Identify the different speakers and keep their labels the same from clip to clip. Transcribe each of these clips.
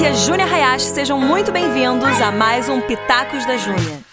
Speaker 1: aqui é Júnia Hayashi, sejam muito bem-vindos a mais um Pitacos da Júnia.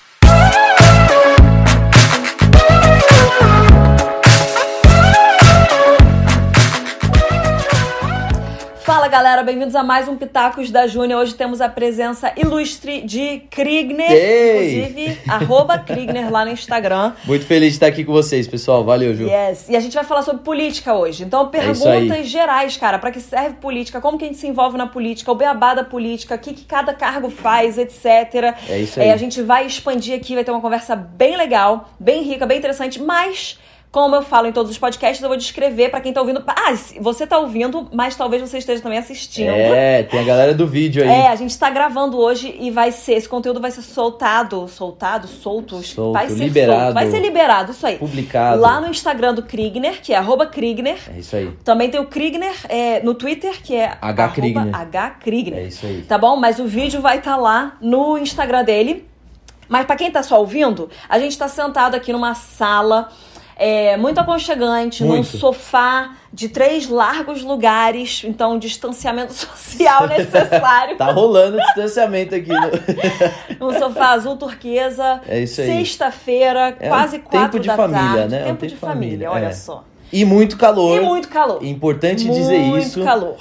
Speaker 1: Galera, bem-vindos a mais um Pitacos da Júnior. Hoje temos a presença ilustre de Krigner,
Speaker 2: Ei!
Speaker 1: inclusive, arroba Krigner lá no Instagram.
Speaker 2: Muito feliz de estar aqui com vocês, pessoal. Valeu, Ju.
Speaker 1: Yes. E a gente vai falar sobre política hoje. Então,
Speaker 2: É
Speaker 1: perguntas gerais, cara. Pra que serve política? Como que a gente se envolve na política? O beabá da política? O que, que cada cargo faz, etc.
Speaker 2: É isso aí.
Speaker 1: a gente vai expandir aqui, vai ter uma conversa bem legal, bem rica, bem interessante, mas... Como eu falo em todos os podcasts, eu vou descrever pra quem tá ouvindo. Ah, você tá ouvindo, mas talvez você esteja também assistindo.
Speaker 2: É, tem a galera do vídeo aí.
Speaker 1: É, a gente tá gravando hoje e vai ser, esse conteúdo vai ser soltado, soltado, solto,
Speaker 2: Solto,
Speaker 1: vai ser
Speaker 2: liberado.
Speaker 1: solto, vai ser liberado, isso aí.
Speaker 2: Publicado.
Speaker 1: Lá no Instagram do Krigner, que é Krigner.
Speaker 2: É isso aí.
Speaker 1: Também tem o Krigner é, no Twitter, que é
Speaker 2: H.
Speaker 1: arroba
Speaker 2: Krigner.
Speaker 1: H. Krigner.
Speaker 2: É isso aí.
Speaker 1: Tá bom? Mas o vídeo vai estar lá no Instagram dele. Mas pra quem tá só ouvindo, a gente tá sentado aqui numa sala é, muito aconchegante, num
Speaker 2: Muito.
Speaker 1: sofá de três largos lugares, então um distanciamento social necessário.
Speaker 2: Tá rolando o distanciamento aqui. No...
Speaker 1: Um sofá azul turquesa.
Speaker 2: É isso aí.
Speaker 1: Sexta-feira,
Speaker 2: É um
Speaker 1: quase
Speaker 2: tempo
Speaker 1: quatro
Speaker 2: de
Speaker 1: da
Speaker 2: família,
Speaker 1: tarde.
Speaker 2: né? É um
Speaker 1: Tempo
Speaker 2: tempo
Speaker 1: de
Speaker 2: de
Speaker 1: família,
Speaker 2: família,
Speaker 1: olha
Speaker 2: é.
Speaker 1: só.
Speaker 2: E muito calor.
Speaker 1: E muito calor.
Speaker 2: Importante dizer
Speaker 1: muito
Speaker 2: isso.
Speaker 1: calor.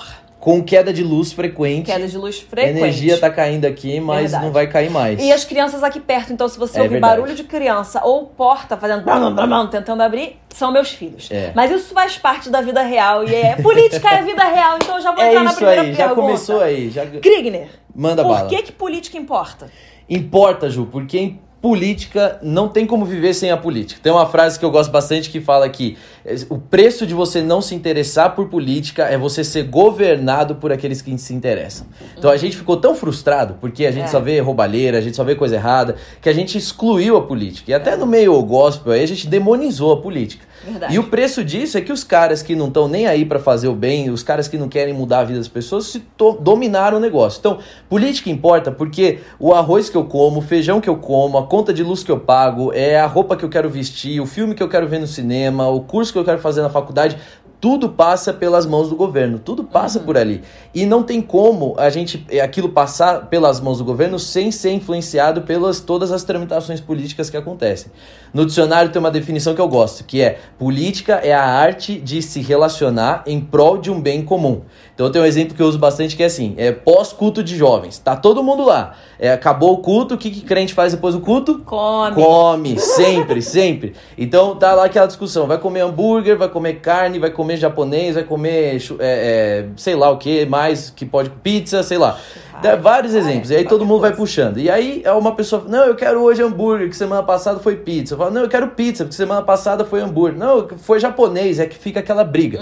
Speaker 2: Com queda de luz frequente.
Speaker 1: Queda de luz
Speaker 2: A
Speaker 1: frequente.
Speaker 2: energia tá caindo aqui, mas
Speaker 1: Verdade.
Speaker 2: não vai cair mais.
Speaker 1: E as crianças aqui perto, então se você
Speaker 2: É
Speaker 1: ouvir
Speaker 2: verdade.
Speaker 1: barulho de criança ou porta fazendo blum, blum, blum, tentando abrir, são meus filhos.
Speaker 2: É.
Speaker 1: Mas isso faz parte da vida real e é política é vida real, então eu já vou
Speaker 2: É
Speaker 1: entrar na primeira
Speaker 2: aí,
Speaker 1: pergunta.
Speaker 2: já começou aí. Já...
Speaker 1: Krigner,
Speaker 2: Manda
Speaker 1: por
Speaker 2: bala.
Speaker 1: que que política importa?
Speaker 2: Importa, Ju, porque política não tem como viver sem a política. Tem uma frase que eu gosto bastante que fala que eh, o preço de você não se interessar por política é você ser governado por aqueles que se interessam. Então a gente ficou tão frustrado porque a gente
Speaker 1: É.
Speaker 2: só vê roubalheira, a gente só vê coisa errada, que a gente excluiu a política. E até no meio gospel aí a gente demonizou a política.
Speaker 1: Verdade.
Speaker 2: E o preço disso é que os caras que não estão nem aí pra fazer o bem, os caras que não querem mudar a vida das pessoas, se dominaram o negócio. Então, política importa porque o arroz que eu como, o feijão que eu como, a conta de luz que eu pago, é a roupa que eu quero vestir, o filme que eu quero ver no cinema, o curso que eu quero fazer na faculdade. Tudo passa pelas mãos do governo, tudo passa por ali. E não tem como a gente eh, aquilo passar pelas mãos do governo sem ser influenciado pelas todas as tramitações políticas que acontecem. No dicionário tem uma definição que eu gosto, que é política é a arte de se relacionar em prol de um bem comum. Então tenho um exemplo que eu uso bastante que é assim, é pós-culto de jovens. Tá todo mundo lá. É, acabou o culto, o que, que crente faz depois do culto?
Speaker 1: Come.
Speaker 2: Come, sempre, sempre. Então tá lá aquela discussão: vai comer hambúrguer, vai comer carne, vai comer japonês, vai comer, é, é, sei lá o que mais, que pode, pizza, sei lá. Dá vários exemplos. E aí todo mundo vai puxando. E aí é uma pessoa, não, eu quero hoje hambúrguer, que semana passada foi pizza. Eu falo, não, eu quero pizza, porque semana passada foi hambúrguer. Não, foi japonês, é que fica aquela briga.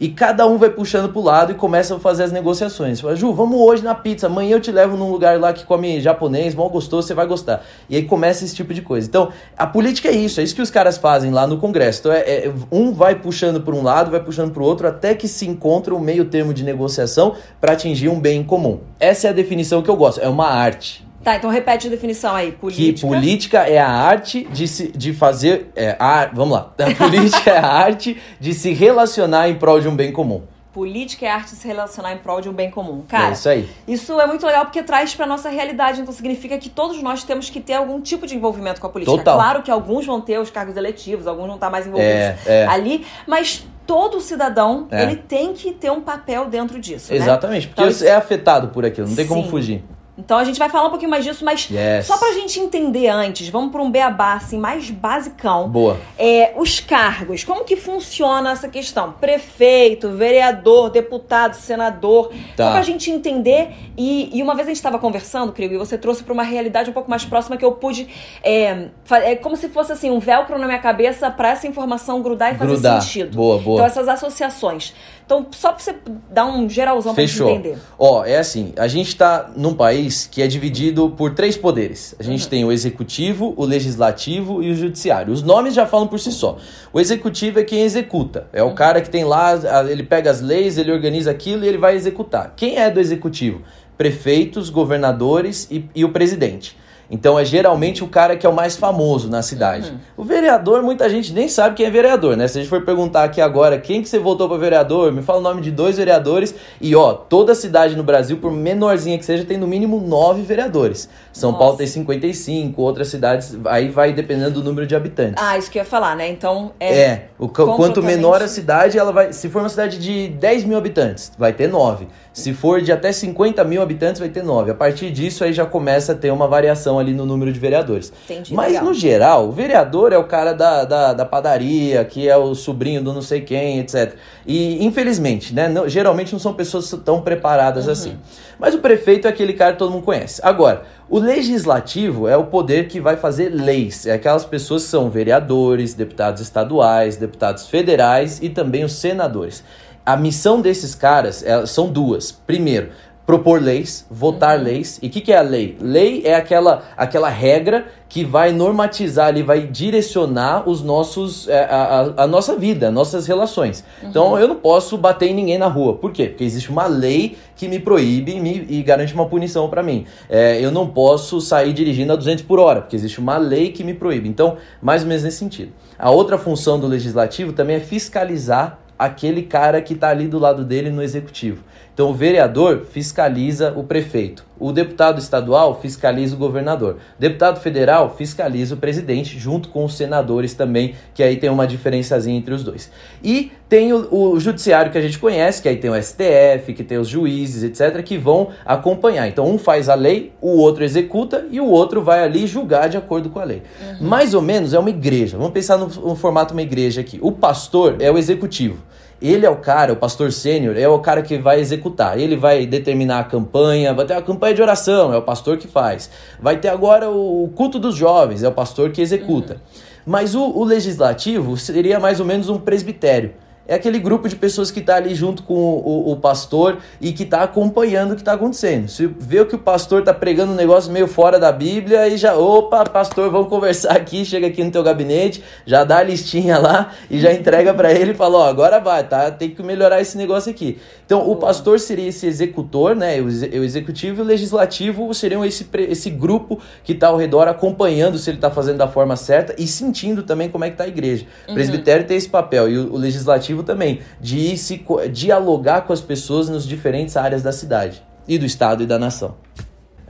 Speaker 2: E cada um vai puxando pro lado e começa a fazer as negociações. Fala, Ju, vamos hoje na pizza, amanhã eu te levo num lugar lá que come japonês, mal gostoso, você vai gostar. E aí começa esse tipo de coisa. Então, a política é isso, é isso que os caras fazem lá no Congresso. Então, é, é- um vai puxando por um lado, vai puxando pro outro, até que se encontra um meio termo de negociação para atingir um bem comum. Essa é a definição que eu gosto, é uma arte.
Speaker 1: Tá, então repete a definição aí.
Speaker 2: Que
Speaker 1: Política.
Speaker 2: política é a arte de, se, de fazer. É, a, vamos lá. A política é a arte de se relacionar em prol de um bem comum.
Speaker 1: Política é a arte de se relacionar em prol de um bem comum. Cara,
Speaker 2: é isso aí.
Speaker 1: Isso é muito legal porque traz pra nossa realidade, então significa que todos nós temos que ter algum tipo de envolvimento com a política.
Speaker 2: Total.
Speaker 1: Claro que alguns vão ter os cargos eletivos, alguns vão estar mais envolvidos
Speaker 2: É, é.
Speaker 1: ali, mas todo cidadão,
Speaker 2: É.
Speaker 1: ele tem que ter um papel dentro disso, né?
Speaker 2: Exatamente, porque
Speaker 1: Então,
Speaker 2: é afetado por aquilo, não tem como
Speaker 1: Sim.
Speaker 2: fugir.
Speaker 1: Então a gente vai falar um pouquinho mais disso, mas
Speaker 2: Yes.
Speaker 1: só pra gente entender antes, vamos pra um beabá assim, mais basicão.
Speaker 2: Boa.
Speaker 1: É, os cargos, como que funciona essa questão? Prefeito, vereador, deputado, senador.
Speaker 2: Tá.
Speaker 1: Só pra gente entender. E, e uma vez a gente estava conversando, Crigo, e você trouxe pra uma realidade um pouco mais próxima que eu pude. É, é como se fosse assim, um velcro na minha cabeça pra essa informação grudar e fazer
Speaker 2: Grudar.
Speaker 1: sentido.
Speaker 2: Boa, boa.
Speaker 1: Então, essas associações. Então, só pra você dar um geralzão pra
Speaker 2: Fechou.
Speaker 1: gente entender.
Speaker 2: Ó, é assim, a gente tá num país que é dividido por três poderes. A gente tem o executivo, o legislativo e o judiciário. Os nomes já falam por si só. O executivo é quem executa. É o cara que tem lá, ele pega as leis, ele organiza aquilo e ele vai executar. Quem é do executivo? Prefeitos, governadores e, e o presidente. Então é geralmente o cara que é o mais famoso na cidade. Uhum. O vereador, muita gente nem sabe quem é vereador, né? Se a gente for perguntar aqui agora quem que você votou para vereador, me fala o nome de dois vereadores e ó, toda cidade no Brasil, por menorzinha que seja, tem no mínimo nove vereadores. São Nossa. Paulo tem 55, outras cidades, aí vai dependendo do número de habitantes.
Speaker 1: Ah, isso que eu ia falar, né? Então é.
Speaker 2: É, o, quanto menor a cidade, ela vai. Se for uma cidade de 10 mil habitantes, vai ter nove. Se for de até 50 mil habitantes, vai ter 9. A partir disso, aí já começa a ter uma variação ali no número de vereadores.
Speaker 1: Entendi,
Speaker 2: Mas,
Speaker 1: legal.
Speaker 2: no geral, o vereador é o cara da, da, da, padaria, que é o sobrinho do não sei quem, etc. E, infelizmente, né, não, geralmente não são pessoas tão preparadas uhum. assim. Mas o prefeito é aquele cara que todo mundo conhece. Agora, o legislativo é o poder que vai fazer leis. É aquelas pessoas que são vereadores, deputados estaduais, deputados federais e também os senadores a missão desses caras é, são duas. Primeiro, propor leis, votar uhum. leis. E o que, que, é a lei? Lei é aquela, aquela regra que vai normatizar ali, vai direcionar os nossos, é, a, a, a nossa vida, nossas relações. Uhum. Então eu não posso bater em ninguém na rua. Por quê? Porque existe uma lei que me proíbe e, me, e garante uma punição para mim. É, eu não posso sair dirigindo a 200 por hora, porque existe uma lei que me proíbe. Então, mais ou menos nesse sentido. A outra função do legislativo também é fiscalizar aquele cara que está ali do lado dele no executivo. Então o vereador fiscaliza o prefeito, o deputado estadual fiscaliza o governador, o deputado federal fiscaliza o presidente, junto com os senadores também, que aí tem uma diferençazinha entre os dois. E tem o, o judiciário que a gente conhece, que aí tem o STF, que tem os juízes, etc., que vão acompanhar. Então um faz a lei, o outro executa e o outro vai ali julgar de acordo com a lei. Uhum. Mais ou menos é uma igreja. Vamos pensar no, no formato uma igreja aqui. O pastor é o executivo. Ele é o cara, o pastor sênior, é o cara que vai executar. Ele vai determinar a campanha, vai ter a campanha de oração, é o pastor que faz. Vai ter agora o culto dos jovens, é o pastor que executa. Uhum. Mas o, o legislativo seria mais ou menos um presbitério é aquele grupo de pessoas que está ali junto com o, o, pastor e que está acompanhando o que está acontecendo. Se vê que o pastor está pregando um negócio meio fora da Bíblia e já, opa, pastor, vamos conversar aqui, chega aqui no teu gabinete, já dá a listinha lá e já entrega para ele e fala, ó, agora vai, tá? Tem que melhorar esse negócio aqui. Então, o pastor seria esse executor, né? O, executivo e o legislativo seriam esse, esse grupo que está ao redor acompanhando se ele está fazendo da forma certa e sentindo também como é que está a igreja. O uhum. presbitério tem esse papel e o, o legislativo também, de se dialogar com as pessoas nas diferentes áreas da cidade e do estado e da nação.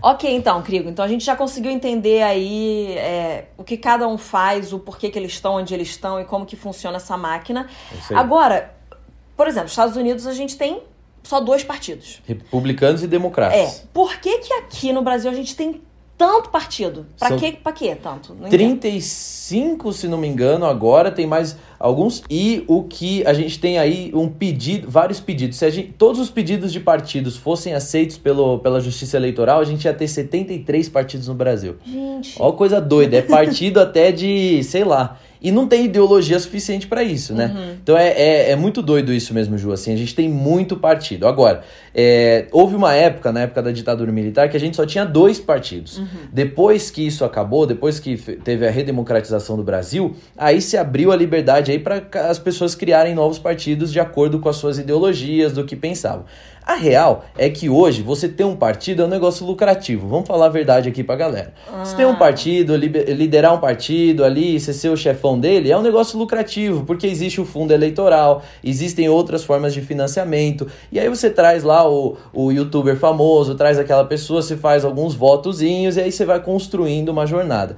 Speaker 1: Ok, então, Crigo. Então a gente já conseguiu entender aí é, o que cada um faz, o porquê que eles estão, onde eles estão e como que funciona essa máquina. É Agora, por exemplo, nos Estados Unidos a gente tem só dois partidos.
Speaker 2: Republicanos e democratas.
Speaker 1: É. Por que que aqui no Brasil a gente tem tanto partido? Pra São que, pra que tanto?
Speaker 2: Não 35, se não me engano, agora tem mais alguns. E o que a gente tem aí um pedido, vários pedidos. Se a gente, todos os pedidos de partidos fossem aceitos pelo, pela Justiça Eleitoral, a gente ia ter 73 partidos no Brasil.
Speaker 1: Gente.
Speaker 2: Ó, coisa doida. É partido até de, sei lá. E não tem ideologia suficiente para isso, né? Uhum. Então é, é, é, muito doido isso mesmo, Ju. Assim, a gente tem muito partido. Agora, é, houve uma época, na época da ditadura militar, que a gente só tinha dois partidos. Uhum. Depois que isso acabou, depois que teve a redemocratização do Brasil, aí se abriu a liberdade aí para as pessoas criarem novos partidos de acordo com as suas ideologias, do que pensavam. A real é que hoje você ter um partido é um negócio lucrativo. Vamos falar a verdade aqui pra galera. Ah. Você ter um partido, liderar um partido ali, você ser o chefão dele, é um negócio lucrativo, porque existe o fundo eleitoral, existem outras formas de financiamento. E aí você traz lá o, o youtuber famoso, traz aquela pessoa, você faz alguns votozinhos e aí você vai construindo uma jornada.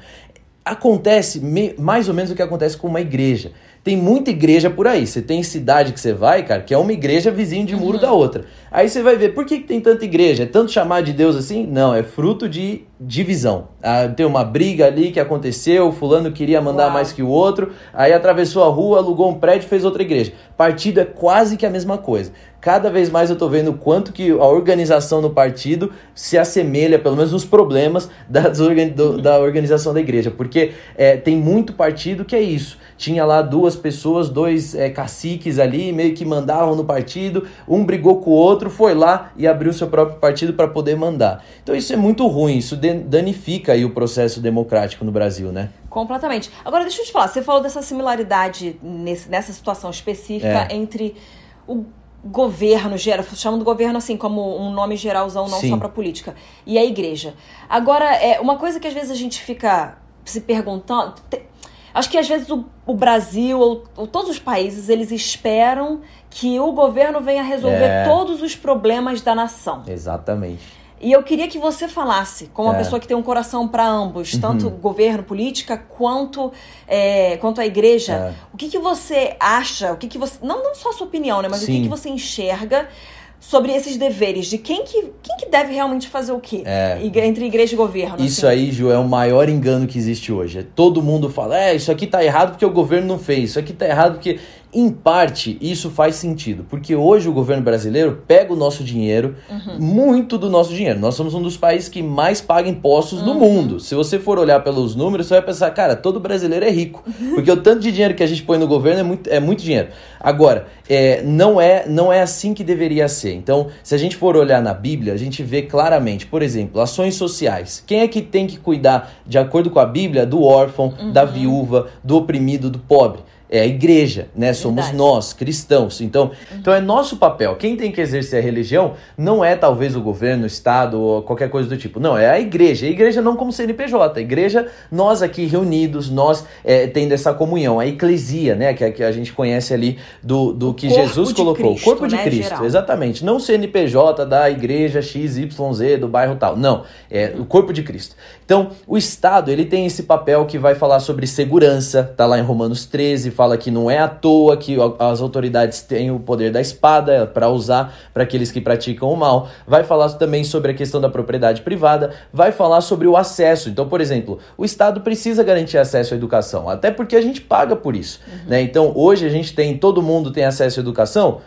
Speaker 2: Acontece mais ou menos o que acontece com uma igreja. Tem muita igreja por aí. Você tem cidade que você vai, cara, que é uma igreja vizinho de muro uhum. da outra. Aí você vai ver, por que, que tem tanta igreja? É tanto chamar de Deus assim? Não, é fruto de divisão. Ah, tem uma briga ali que aconteceu, fulano queria mandar Uau. mais que o outro, aí atravessou a rua, alugou um prédio e fez outra igreja. Partido é quase que a mesma coisa. Cada vez mais eu tô vendo quanto que a organização no partido se assemelha, pelo menos nos problemas das do, da organização da igreja. Porque é, tem muito partido que é isso. Tinha lá duas pessoas, dois é, caciques ali, meio que mandavam no partido, um brigou com o outro, foi lá e abriu seu próprio partido para poder mandar. Então isso é muito ruim, isso danifica aí o processo democrático no Brasil, né?
Speaker 1: Completamente. Agora deixa eu te falar, você falou dessa similaridade nesse, nessa situação específica é. entre o governo geral, chamando governo assim como um nome geralzão, não
Speaker 2: Sim.
Speaker 1: só para política, e a igreja. Agora, é uma coisa que às vezes a gente fica se perguntando, te- acho que às vezes o, o Brasil ou, ou todos os países eles esperam que o governo venha resolver
Speaker 2: É.
Speaker 1: todos os problemas da nação.
Speaker 2: Exatamente.
Speaker 1: E eu queria que você falasse, como uma
Speaker 2: É.
Speaker 1: pessoa que tem um coração para ambos, tanto
Speaker 2: Uhum.
Speaker 1: governo, política, quanto, é, quanto a igreja.
Speaker 2: É.
Speaker 1: O que, que você acha? O que, que você. Não, não só a sua opinião, né? Mas o que,
Speaker 2: Sim.
Speaker 1: que você enxerga sobre esses deveres? De quem que, quem que deve realmente fazer o quê?
Speaker 2: É.
Speaker 1: Entre igreja e governo.
Speaker 2: Isso
Speaker 1: assim.
Speaker 2: aí, Ju, é o maior engano que existe hoje. É Todo mundo fala, é, isso aqui tá errado porque o governo não fez, isso aqui tá errado porque. Em parte, isso faz sentido, porque hoje o governo brasileiro pega o nosso dinheiro,
Speaker 1: Uhum.
Speaker 2: muito do nosso dinheiro. Nós somos um dos países que mais paga impostos no
Speaker 1: Uhum.
Speaker 2: mundo. Se você for olhar pelos números, você vai pensar, cara, todo brasileiro é rico, porque o tanto de dinheiro que a gente põe no governo é muito, é muito dinheiro. Agora, é, não, é, não é assim que deveria ser. Então, se a gente for olhar na Bíblia, a gente vê claramente, por exemplo, ações sociais. Quem é que tem que cuidar, de acordo com a Bíblia, do órfão, da viúva, do oprimido, do pobre? É a igreja, né? Somos
Speaker 1: Verdade.
Speaker 2: nós, cristãos. Então, então é nosso papel. Quem tem que exercer a religião não é talvez o governo, o Estado ou qualquer coisa do tipo. Não, é a igreja. A igreja não como CNPJ. A igreja, nós aqui reunidos, nós é, tendo essa comunhão. A eclesia, né? Que, é- que a gente conhece ali do, do que Jesus colocou.
Speaker 1: Cristo,
Speaker 2: o corpo de
Speaker 1: né,
Speaker 2: Cristo,
Speaker 1: geral.
Speaker 2: exatamente. Não o CNPJ da igreja XYZ, do bairro tal. Não. É o corpo de Cristo. Então, o Estado, ele tem esse papel que vai falar sobre segurança, tá lá em Romanos 13, fala que não é à toa que as autoridades têm o poder da espada para usar para aqueles que praticam o mal. Vai falar também sobre a questão da propriedade privada, vai falar sobre o acesso. Então, por exemplo, o Estado precisa garantir acesso à educação, até porque a gente paga por isso, né? Então, hoje a gente tem, todo mundo tem acesso à educação,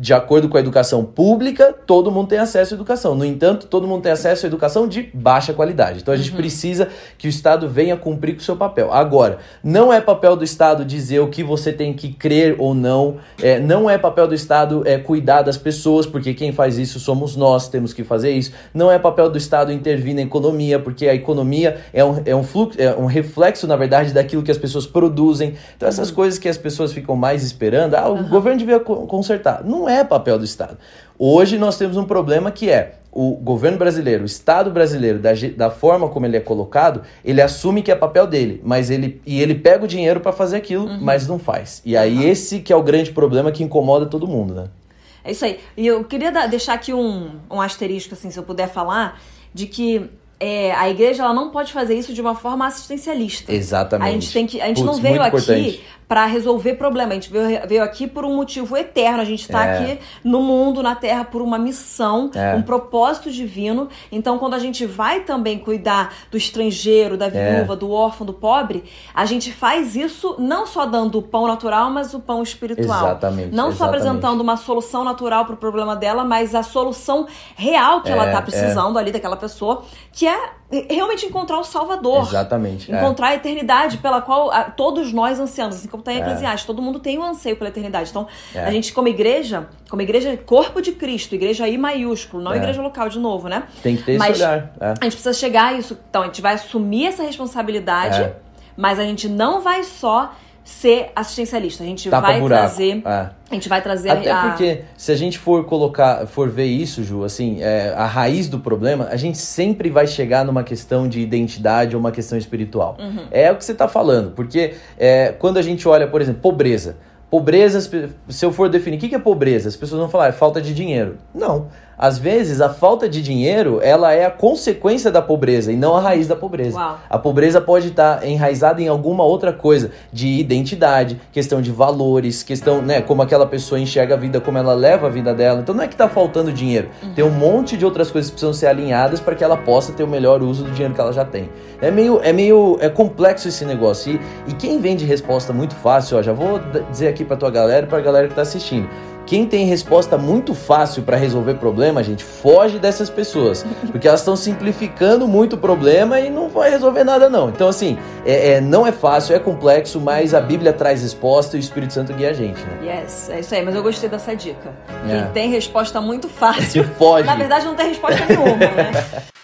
Speaker 2: de acordo com a educação pública, todo mundo tem acesso à educação. No entanto, todo mundo tem acesso à educação de baixa qualidade. Então a gente precisa que o Estado venha cumprir com o seu papel. Agora, não é papel do Estado dizer o que você tem que crer ou não. É, não é papel do Estado é, cuidar das pessoas, porque quem faz isso somos nós, temos que fazer isso. Não é papel do Estado intervir na economia, porque a economia é um, é um fluxo, é um reflexo, na verdade, daquilo que as pessoas produzem. Então, essas coisas que as pessoas ficam mais esperando, ah, o governo devia co- consertar. Não é papel do Estado. Hoje nós temos um problema que é o governo brasileiro, o Estado brasileiro, da, da forma como ele é colocado, ele assume que é papel dele, mas ele e ele pega o dinheiro para fazer aquilo, mas não faz. E aí esse que é o grande problema que incomoda todo mundo, né?
Speaker 1: É isso aí. E eu queria dar- deixar aqui um, um asterisco, assim, se eu puder falar, de que é, a igreja ela não pode fazer isso de uma forma assistencialista.
Speaker 2: Exatamente.
Speaker 1: A gente, tem que, a gente
Speaker 2: Putz,
Speaker 1: não veio aqui. Para resolver problema, a gente veio, veio aqui por um motivo eterno. A gente está
Speaker 2: É.
Speaker 1: aqui no mundo, na Terra, por uma missão,
Speaker 2: É.
Speaker 1: um propósito divino. Então, quando a gente vai também cuidar do estrangeiro, da
Speaker 2: É.
Speaker 1: viúva, do órfão, do pobre, a gente faz isso não só dando o pão natural, mas o pão espiritual.
Speaker 2: Exatamente,
Speaker 1: Não só
Speaker 2: exatamente.
Speaker 1: apresentando uma solução natural para o problema dela, mas a solução real que ela
Speaker 2: É,
Speaker 1: está precisando ali daquela pessoa, que é realmente encontrar o Salvador.
Speaker 2: Exatamente. é.
Speaker 1: Encontrar a eternidade pela qual ah, todos nós ansiamos, assim como está em
Speaker 2: É.
Speaker 1: Eclesiastes, todo mundo tem um anseio pela eternidade. Então,
Speaker 2: É.
Speaker 1: a gente, como igreja, como igreja corpo de Cristo, igreja I maiúsculo, não
Speaker 2: É.
Speaker 1: igreja local de novo, né?
Speaker 2: Tem que ter esse
Speaker 1: Mas-
Speaker 2: olhar. é.
Speaker 1: A gente precisa chegar a isso. Então, a gente vai assumir essa responsabilidade,
Speaker 2: É.
Speaker 1: mas a gente não vai só ser assistencialista. A gente
Speaker 2: Tapa
Speaker 1: vai
Speaker 2: buraco.
Speaker 1: trazer.
Speaker 2: É.
Speaker 1: A gente vai trazer
Speaker 2: Até
Speaker 1: a.
Speaker 2: porque, se a gente for colocar, for ver isso, Ju, assim, é, a raiz do problema, a gente sempre vai chegar numa questão de identidade ou uma questão espiritual.
Speaker 1: Uhum.
Speaker 2: É o que você está falando, porque é, quando a gente olha, por exemplo, pobreza. Pobreza, se eu for definir o que é pobreza, as pessoas vão falar, é falta de dinheiro. Não. Às vezes, a falta de dinheiro, ela é a consequência da pobreza e não a raiz da pobreza.
Speaker 1: Uau.
Speaker 2: A pobreza pode estar enraizada em alguma outra coisa, de identidade, questão de valores, questão, né, como aquela pessoa enxerga a vida, como ela leva a vida dela. Então não é que tá faltando dinheiro. Tem um monte de outras coisas que precisam ser alinhadas para que ela possa ter o melhor uso do dinheiro que ela já tem. É meio, é meio, é complexo esse negócio. E, e quem vem de resposta muito fácil, ó, já vou dizer aqui pra tua galera e pra galera que tá assistindo. Quem tem resposta muito fácil para resolver problema, gente, foge dessas pessoas. Porque elas estão simplificando muito o problema e não vai resolver nada, não. Então, assim, é, é- não é fácil, é complexo, mas a Bíblia traz resposta e o Espírito Santo guia a gente, né?
Speaker 1: Yes, é isso aí, mas eu gostei dessa dica.
Speaker 2: É.
Speaker 1: Quem tem resposta muito fácil.
Speaker 2: Se foge.
Speaker 1: Na verdade, não tem resposta nenhuma, né?